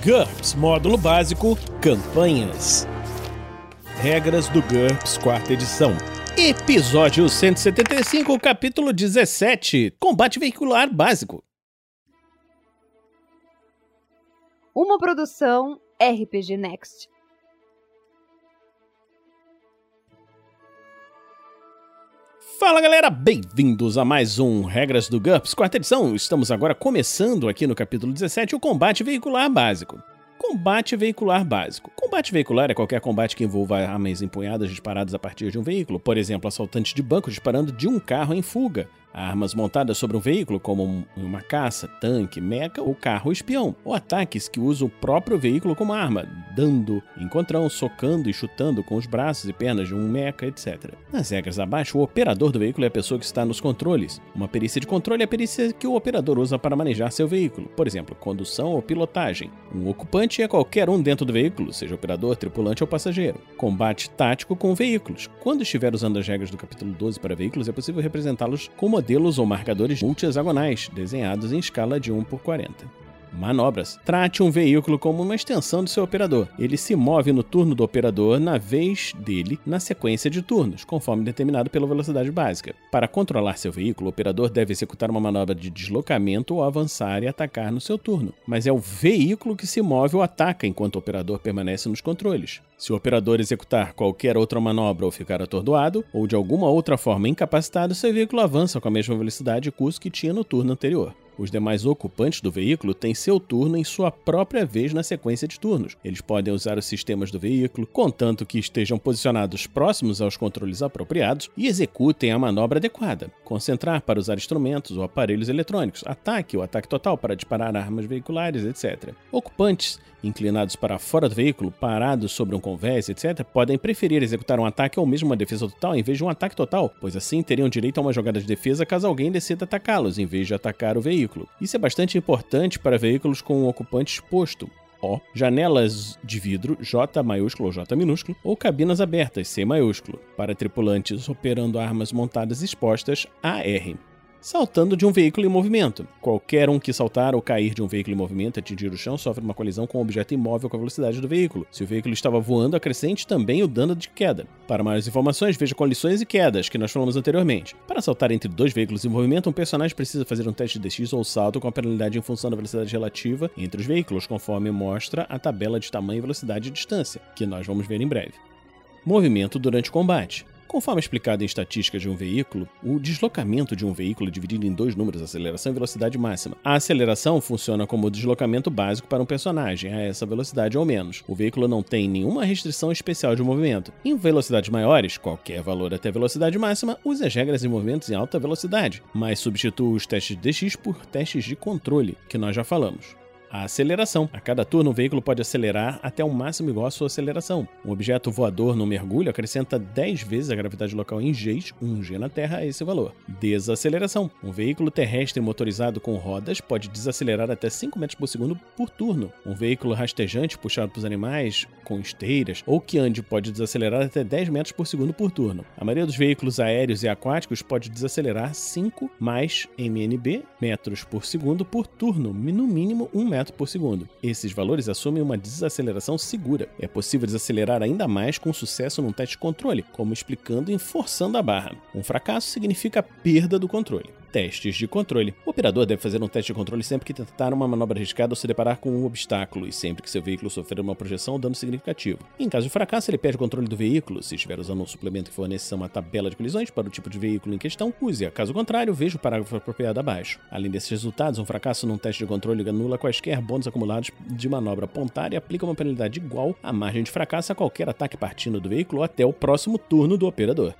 GURPS Módulo Básico Campanhas. Regras do GURPS, quarta edição. Episódio 175, capítulo 17 Combate Veicular Básico. Uma produção RPG Next. Fala galera, bem-vindos a mais um Regras do GURPS, quarta edição. Estamos agora começando aqui no capítulo 17 o combate veicular básico. Combate veicular básico. Combate veicular é qualquer combate que envolva armas empunhadas disparadas a partir de um veículo, por exemplo, assaltantes de banco disparando de um carro em fuga, Armas montadas sobre um veículo, como uma caça, tanque, meca ou carro espião, ou ataques que usam o próprio veículo como arma, dando encontrão, socando e chutando com os braços e pernas de um meca, etc. Nas regras abaixo, o operador do veículo é a pessoa que está nos controles. Uma perícia de controle é a perícia que o operador usa para manejar seu veículo, por exemplo, condução ou pilotagem. Um ocupante é qualquer um dentro do veículo, seja operador, tripulante ou passageiro. Combate tático com veículos. Quando estiver usando as regras do capítulo 12 para veículos, é possível representá-los como modelos ou marcadores multi-hexagonais, desenhados em escala de 1 por 40. Manobras. Trate um veículo como uma extensão do seu operador. Ele se move no turno do operador na vez dele na sequência de turnos, conforme determinado pela velocidade básica. Para controlar seu veículo, o operador deve executar uma manobra de deslocamento ou avançar e atacar no seu turno. Mas é o veículo que se move ou ataca enquanto o operador permanece nos controles. Se o operador executar qualquer outra manobra ou ficar atordoado, ou de alguma outra forma incapacitado, seu veículo avança com a mesma velocidade e custo que tinha no turno anterior. Os demais ocupantes do veículo têm seu turno em sua própria vez na sequência de turnos. Eles podem usar os sistemas do veículo, contanto que estejam posicionados próximos aos controles apropriados e executem a manobra adequada. Concentrar para usar instrumentos ou aparelhos eletrônicos, ataque ou ataque total para disparar armas veiculares, etc. Ocupantes inclinados para fora do veículo, parados sobre um convés, etc., podem preferir executar um ataque ou mesmo uma defesa total em vez de um ataque total, pois assim teriam direito a uma jogada de defesa caso alguém decida atacá-los, em vez de atacar o veículo veículo. Isso é bastante importante para veículos com um ocupante exposto. O. Janelas de vidro, J maiúsculo ou J minúsculo, ou cabinas abertas, C maiúsculo. Para tripulantes operando armas montadas expostas, AR saltando de um veículo em movimento. Qualquer um que saltar ou cair de um veículo em movimento e atingir o chão sofre uma colisão com um objeto imóvel com a velocidade do veículo. Se o veículo estava voando, acrescente também o dano de queda. Para maiores informações, veja colisões e quedas, que nós falamos anteriormente. Para saltar entre dois veículos em movimento, um personagem precisa fazer um teste de DX ou salto com a penalidade em função da velocidade relativa entre os veículos, conforme mostra a tabela de tamanho, velocidade e distância, que nós vamos ver em breve. Movimento durante o combate. Conforme explicado em estatísticas de um veículo, o deslocamento de um veículo é dividido em dois números, aceleração e velocidade máxima. A aceleração funciona como o deslocamento básico para um personagem, a essa velocidade ou menos. O veículo não tem nenhuma restrição especial de movimento. Em velocidades maiores, qualquer valor até velocidade máxima, use as regras de movimentos em alta velocidade, mas substitua os testes de DX por testes de controle, que nós já falamos. A aceleração. A cada turno, o veículo pode acelerar até o máximo igual à sua aceleração. Um objeto voador no mergulho acrescenta 10 vezes a gravidade local em Gs, 1G na Terra, a esse valor. Desaceleração. Um veículo terrestre motorizado com rodas pode desacelerar até 5 metros por segundo por turno. Um veículo rastejante puxado por animais com esteiras ou que ande pode desacelerar até 10 metros por segundo por turno. A maioria dos veículos aéreos e aquáticos pode desacelerar 5 mais MNB metros por segundo por turno, no mínimo 1 metro por segundo. Esses valores assumem uma desaceleração segura. É possível desacelerar ainda mais com sucesso num teste de controle, como explicando em forçando a barra. Um fracasso significa perda do controle. Testes de controle. O operador deve fazer um teste de controle sempre que tentar uma manobra arriscada ou se deparar com um obstáculo, e sempre que seu veículo sofrer uma projeção ou dano significativo. Em caso de fracasso, ele perde o controle do veículo. Se estiver usando um suplemento que forneça uma tabela de colisões para o tipo de veículo em questão, use-a. Caso contrário, veja o parágrafo apropriado abaixo. Além desses resultados, um fracasso num teste de controle anula quaisquer bônus acumulados de manobra apontar e aplica uma penalidade igual à margem de fracasso a qualquer ataque partindo do veículo até o próximo turno do operador.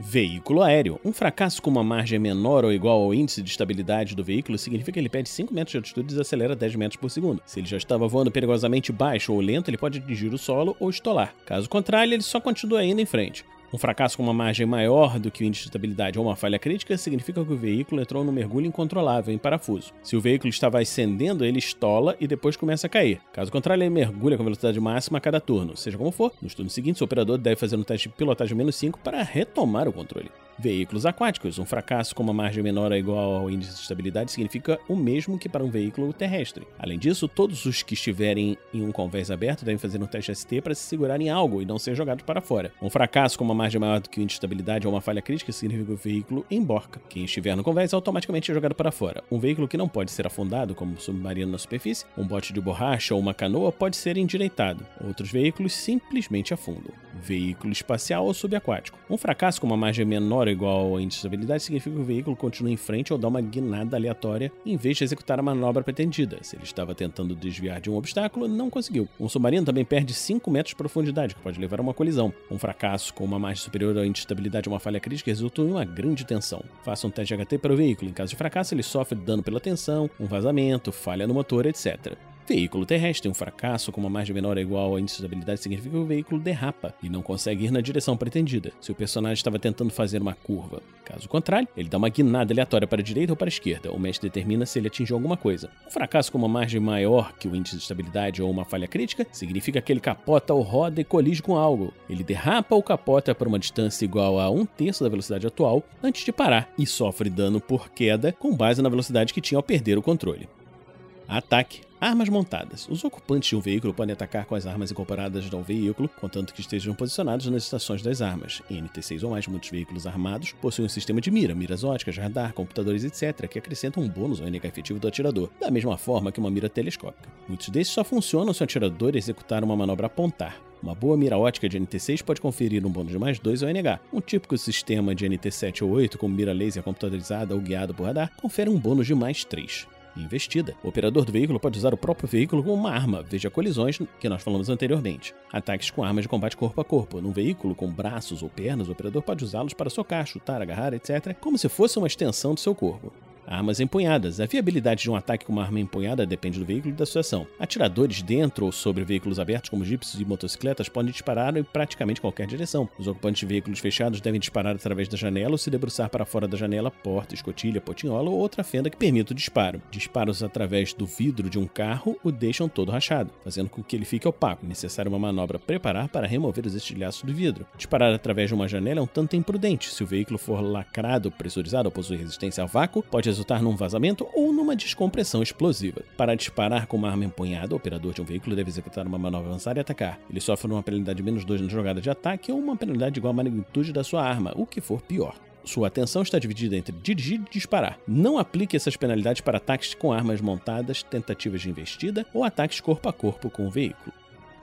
Veículo aéreo. Um fracasso com uma margem menor ou igual ao índice de estabilidade do veículo significa que ele perde 5 metros de altitude e desacelera 10 metros por segundo. Se ele já estava voando perigosamente baixo ou lento, ele pode atingir o solo ou estolar. Caso contrário, ele só continua indo em frente. Um fracasso com uma margem maior do que o índice de estabilidade ou uma falha crítica significa que o veículo entrou num mergulho incontrolável em parafuso. Se o veículo estava ascendendo, ele estola e depois começa a cair. Caso contrário, ele mergulha com velocidade máxima a cada turno. Seja como for, nos turnos seguintes, o operador deve fazer um teste de pilotagem menos 5 para retomar o controle. Veículos aquáticos. Um fracasso com uma margem menor ou igual ao índice de estabilidade significa o mesmo que para um veículo terrestre. Além disso, todos os que estiverem em um convés aberto devem fazer um teste ST para se segurar em algo e não ser jogados para fora. Um fracasso com uma margem maior do que o índice de estabilidade ou uma falha crítica significa o veículo emborca. Quem estiver no convés automaticamente é jogado para fora. Um veículo que não pode ser afundado, como um submarino na superfície, um bote de borracha ou uma canoa, pode ser endireitado. Outros veículos simplesmente afundam. Veículo espacial ou subaquático. Um fracasso com uma margem menor ou igual ao índice de estabilidade significa que o veículo continua em frente ou dá uma guinada aleatória em vez de executar a manobra pretendida. Se ele estava tentando desviar de um obstáculo, não conseguiu. Um submarino também perde 5 metros de profundidade, que pode levar a uma colisão. Um fracasso com uma margem superior ao índice de estabilidade ou uma falha crítica resulta em uma grande tensão. Faça um teste de HT para o veículo. Em caso de fracasso, ele sofre dano pela tensão, um vazamento, falha no motor, etc. Veículo terrestre, um fracasso com uma margem menor ou igual ao índice de estabilidade significa que o veículo derrapa e não consegue ir na direção pretendida, se o personagem estava tentando fazer uma curva. Caso contrário, ele dá uma guinada aleatória para a direita ou para a esquerda, o mestre determina se ele atingiu alguma coisa. Um fracasso com uma margem maior que o índice de estabilidade ou uma falha crítica significa que ele capota ou roda e colige com algo. Ele derrapa ou capota para uma distância igual a um terço da velocidade atual antes de parar e sofre dano por queda com base na velocidade que tinha ao perder o controle. Ataque. Armas montadas. Os ocupantes de um veículo podem atacar com as armas incorporadas ao veículo, contanto que estejam posicionados nas estações das armas. Em NT6 ou mais, muitos veículos armados possuem um sistema de mira, miras óticas, radar, computadores, etc., que acrescentam um bônus ao NH efetivo do atirador, da mesma forma que uma mira telescópica. Muitos desses só funcionam se o atirador executar uma manobra apontar. Uma boa mira ótica de NT6 pode conferir um bônus de mais 2 ao NH. Um típico sistema de NT7 ou 8, com mira laser computadorizada ou guiado por radar, confere um bônus de mais 3 investida. O operador do veículo pode usar o próprio veículo como uma arma, veja colisões que nós falamos anteriormente. Ataques com armas de combate corpo a corpo. Num veículo com braços ou pernas, o operador pode usá-los para socar, chutar, agarrar, etc., como se fosse uma extensão do seu corpo. Armas empunhadas. A viabilidade de um ataque com uma arma empunhada depende do veículo e da situação. Atiradores dentro ou sobre veículos abertos, como jipes e motocicletas, podem disparar em praticamente qualquer direção. Os ocupantes de veículos fechados devem disparar através da janela ou se debruçar para fora da janela, porta, escotilha, potinhola ou outra fenda que permita o disparo. Disparos através do vidro de um carro o deixam todo rachado, fazendo com que ele fique opaco. É necessário uma manobra preparar para remover os estilhaços do vidro. Disparar através de uma janela é um tanto imprudente. Se o veículo for lacrado, pressurizado ou possui resistência ao vácuo, pode resultar num vazamento ou numa descompressão explosiva. Para disparar com uma arma empunhada, o operador de um veículo deve executar uma manobra avançada e atacar. Ele sofre uma penalidade de menos 2 na jogada de ataque ou uma penalidade igual à magnitude da sua arma, o que for pior. Sua atenção está dividida entre dirigir e disparar. Não aplique essas penalidades para ataques com armas montadas, tentativas de investida ou ataques corpo a corpo com o veículo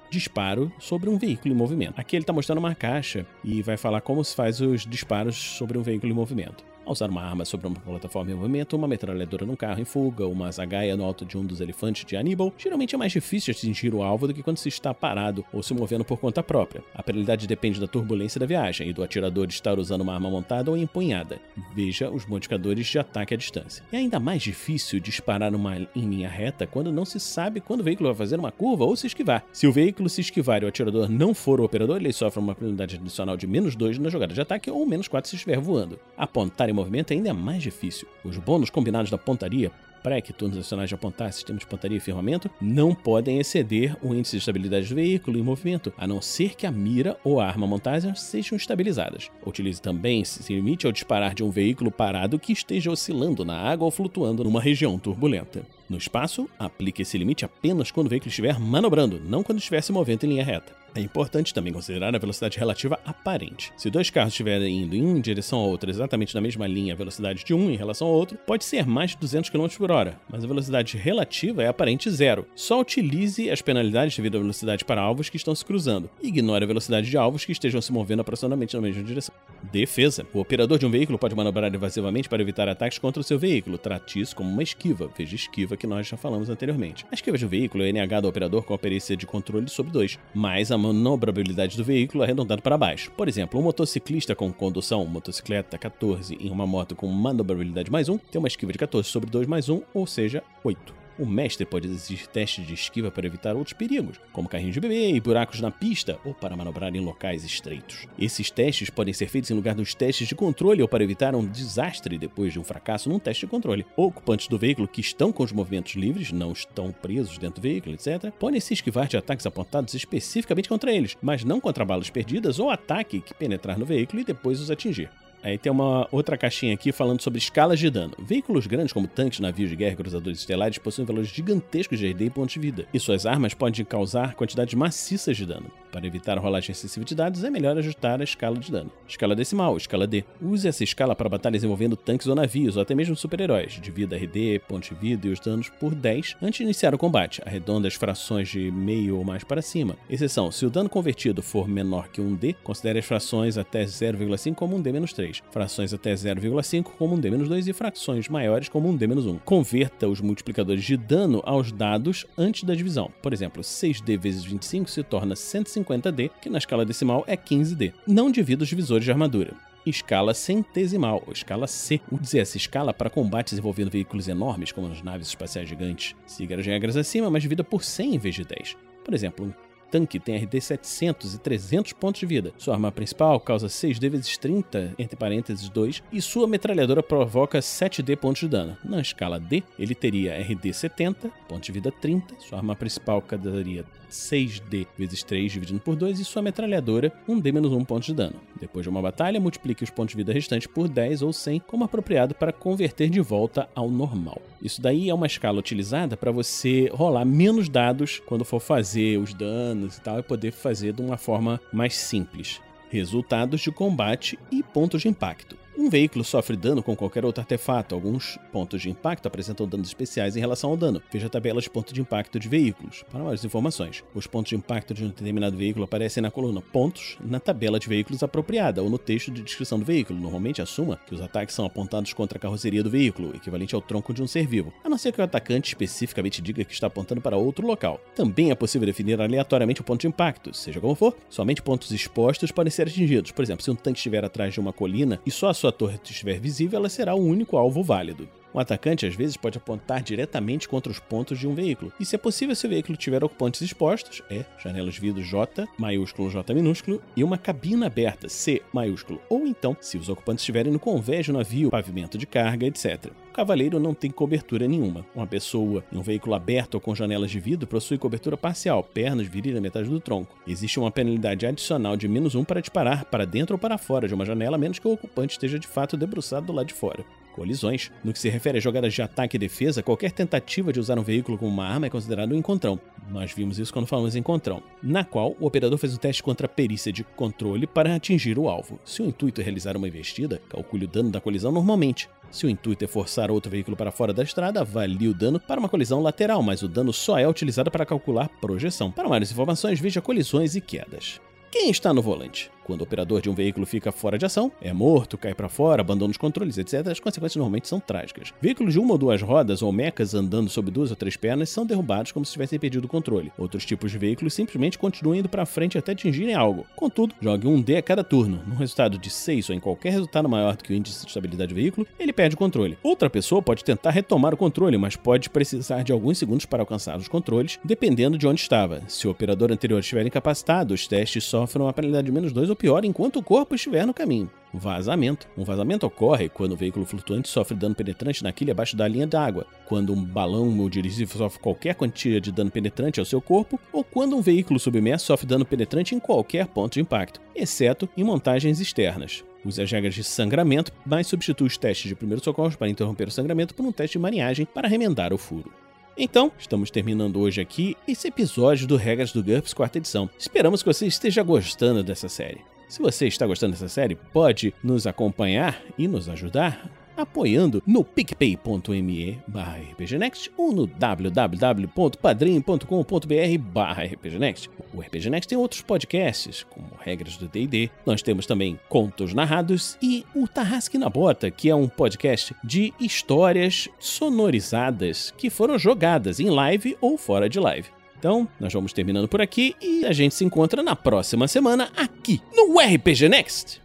disparo sobre um veículo em movimento. Aqui ele está mostrando uma caixa e vai falar como se faz os disparos sobre um veículo em movimento. Ao usar uma arma sobre uma plataforma em movimento, uma metralhadora num carro em fuga, uma zagaia no alto de um dos elefantes de Aníbal, geralmente é mais difícil atingir o alvo do que quando se está parado ou se movendo por conta própria. A penalidade depende da turbulência da viagem e do atirador estar usando uma arma montada ou empunhada. Veja os modificadores de ataque à distância. É ainda mais difícil disparar em linha reta quando não se sabe quando o veículo vai fazer uma curva ou se esquivar. Se o veículo se esquivar e o atirador não for o operador, ele sofre uma penalidade adicional de menos 2 na jogada de ataque ou menos 4 se estiver voando. Apontar movimento ainda é mais difícil. Os bônus combinados da pontaria pré que turnos adicionais de apontar sistema de pontaria e firmamento não podem exceder o índice de estabilidade do veículo em movimento, a não ser que a mira ou a arma montada sejam estabilizadas. Utilize também se limite ao disparar de um veículo parado que esteja oscilando na água ou flutuando numa região turbulenta. No espaço, aplique esse limite apenas quando o veículo estiver manobrando, não quando estiver se movendo em linha reta. É importante também considerar a velocidade relativa aparente. Se dois carros estiverem indo em direção a outra exatamente na mesma linha, a velocidade de um em relação ao outro pode ser mais de 200 km por hora, mas a velocidade relativa é aparente zero. Só utilize as penalidades devido à velocidade para alvos que estão se cruzando. Ignore a velocidade de alvos que estejam se movendo aproximadamente na mesma direção. Defesa. O operador de um veículo pode manobrar evasivamente para evitar ataques contra o seu veículo. Trate isso como uma esquiva. Veja esquiva que nós já falamos anteriormente. A esquiva de um veículo é negada ao operador com a perícia de controle sobre 2, mas a manobrabilidade do veículo arredondada para baixo. Por exemplo, um motociclista com condução, motocicleta 14 em uma moto com manobrabilidade mais 1, tem uma esquiva de 14 sobre 2 mais 1, ou seja, 8. O mestre pode exigir testes de esquiva para evitar outros perigos, como carrinhos de bebê e buracos na pista, ou para manobrar em locais estreitos. Esses testes podem ser feitos em lugar dos testes de controle ou para evitar um desastre depois de um fracasso num teste de controle. Ocupantes do veículo que estão com os movimentos livres, não estão presos dentro do veículo, etc., podem se esquivar de ataques apontados especificamente contra eles, mas não contra balas perdidas ou ataque que penetrar no veículo e depois os atingir. Aí tem uma outra caixinha aqui falando sobre escalas de dano. Veículos grandes como tanques, navios de guerra e cruzadores estelares possuem valores gigantescos de RD e pontos de vida, e suas armas podem causar quantidades maciças de dano. Para evitar a rolagem excessiva de dados, é melhor ajustar a escala de dano. Escala decimal, escala D. Use essa escala para batalhas envolvendo tanques ou navios, ou até mesmo super-heróis. Divida RD, pontos de vida e os danos por 10 antes de iniciar o combate. Arredonda as frações de meio ou mais para cima. Exceção, se o dano convertido for menor que 1D, considere as frações até 0,5 como 1D-3. Frações até 0,5 como um D-2 e frações maiores como um D-1. Converta os multiplicadores de dano aos dados antes da divisão. Por exemplo, 6D vezes 25 se torna 150D, que na escala decimal é 15D. Não divida os divisores de armadura escala centesimal, ou escala C. Use essa escala para combates envolvendo veículos enormes, como as naves espaciais gigantes. Siga as regras acima, mas divida por 100 em vez de 10. Por exemplo, um tanque tem RD 700 e 300 pontos de vida. Sua arma principal causa 6D vezes 30, entre parênteses 2, e sua metralhadora provoca 7D pontos de dano. Na escala D, ele teria RD 70, pontos de vida 30, sua arma principal causaria 6D vezes 3 dividido por 2 e sua metralhadora 1D menos 1 pontos de dano. Depois de uma batalha, multiplique os pontos de vida restantes por 10 ou 100 como apropriado para converter de volta ao normal. Isso daí é uma escala utilizada para você rolar menos dados quando for fazer os danos e tal e poder fazer de uma forma mais simples. Resultados de combate e pontos de impacto. Um veículo sofre dano com qualquer outro artefato. Alguns pontos de impacto apresentam danos especiais em relação ao dano. Veja a tabela de pontos de impacto de veículos. Para maiores informações, os pontos de impacto de um determinado veículo aparecem na coluna Pontos na tabela de veículos apropriada ou no texto de descrição do veículo. Normalmente assuma que os ataques são apontados contra a carroceria do veículo, equivalente ao tronco de um ser vivo, a não ser que o atacante especificamente diga que está apontando para outro local. Também é possível definir aleatoriamente o ponto de impacto. Seja como for, somente pontos expostos podem ser atingidos. Por exemplo, se um tanque estiver atrás de uma colina e só a sua torre estiver visível, ela será o único alvo válido. Um atacante às vezes pode apontar diretamente contra os pontos de um veículo. E se é possível se o veículo tiver ocupantes expostos, é janelas de vidro J, maiúsculo J minúsculo, e uma cabina aberta, C maiúsculo. Ou então, se os ocupantes estiverem no convés do navio, pavimento de carga, etc. O cavaleiro não tem cobertura nenhuma. Uma pessoa em um veículo aberto ou com janelas de vidro possui cobertura parcial, pernas, virilha, metade do tronco. Existe uma penalidade adicional de menos um para disparar para dentro ou para fora de uma janela, a menos que o ocupante esteja de fato debruçado do lado de fora colisões. No que se refere a jogadas de ataque e defesa, qualquer tentativa de usar um veículo como uma arma é considerado um encontrão. Nós vimos isso quando falamos em encontrão, na qual o operador fez um teste contra a perícia de controle para atingir o alvo. Se o intuito é realizar uma investida, calcule o dano da colisão normalmente. Se o intuito é forçar outro veículo para fora da estrada, avalie o dano para uma colisão lateral, mas o dano só é utilizado para calcular projeção. Para maiores informações, veja colisões e quedas. Quem está no volante? Quando o operador de um veículo fica fora de ação, é morto, cai para fora, abandona os controles, etc., as consequências normalmente são trágicas. Veículos de uma ou duas rodas ou mecas andando sobre duas ou três pernas são derrubados como se tivessem perdido o controle. Outros tipos de veículos simplesmente continuam indo para frente até atingirem algo. Contudo, jogue um D a cada turno. Num resultado de 6 ou em qualquer resultado maior do que o índice de estabilidade do veículo, ele perde o controle. Outra pessoa pode tentar retomar o controle, mas pode precisar de alguns segundos para alcançar os controles, dependendo de onde estava. Se o operador anterior estiver incapacitado, os testes sofrem uma penalidade de menos 2 ou pior enquanto o corpo estiver no caminho. Vazamento. Um vazamento ocorre quando o veículo flutuante sofre dano penetrante na quilha abaixo da linha d'água, quando um balão ou dirigível sofre qualquer quantia de dano penetrante ao seu corpo, ou quando um veículo submerso sofre dano penetrante em qualquer ponto de impacto, exceto em montagens externas. Use as regras de sangramento, mas substitua os testes de primeiros socorros para interromper o sangramento por um teste de marinhagem para remendar o furo. Então, estamos terminando hoje aqui esse episódio do Regras do GURPS quarta edição. Esperamos que você esteja gostando dessa série. Se você está gostando dessa série, pode nos acompanhar e nos ajudar apoiando no picpay.me barra rpgnext ou no www.padrim.com.br barra rpgnext. O RPG Next tem outros podcasts, como Regras do D&D. Nós temos também Contos Narrados e o Tarrasque na Bota, que é um podcast de histórias sonorizadas que foram jogadas em live ou fora de live. Então, nós vamos terminando por aqui e a gente se encontra na próxima semana aqui no RPG Next.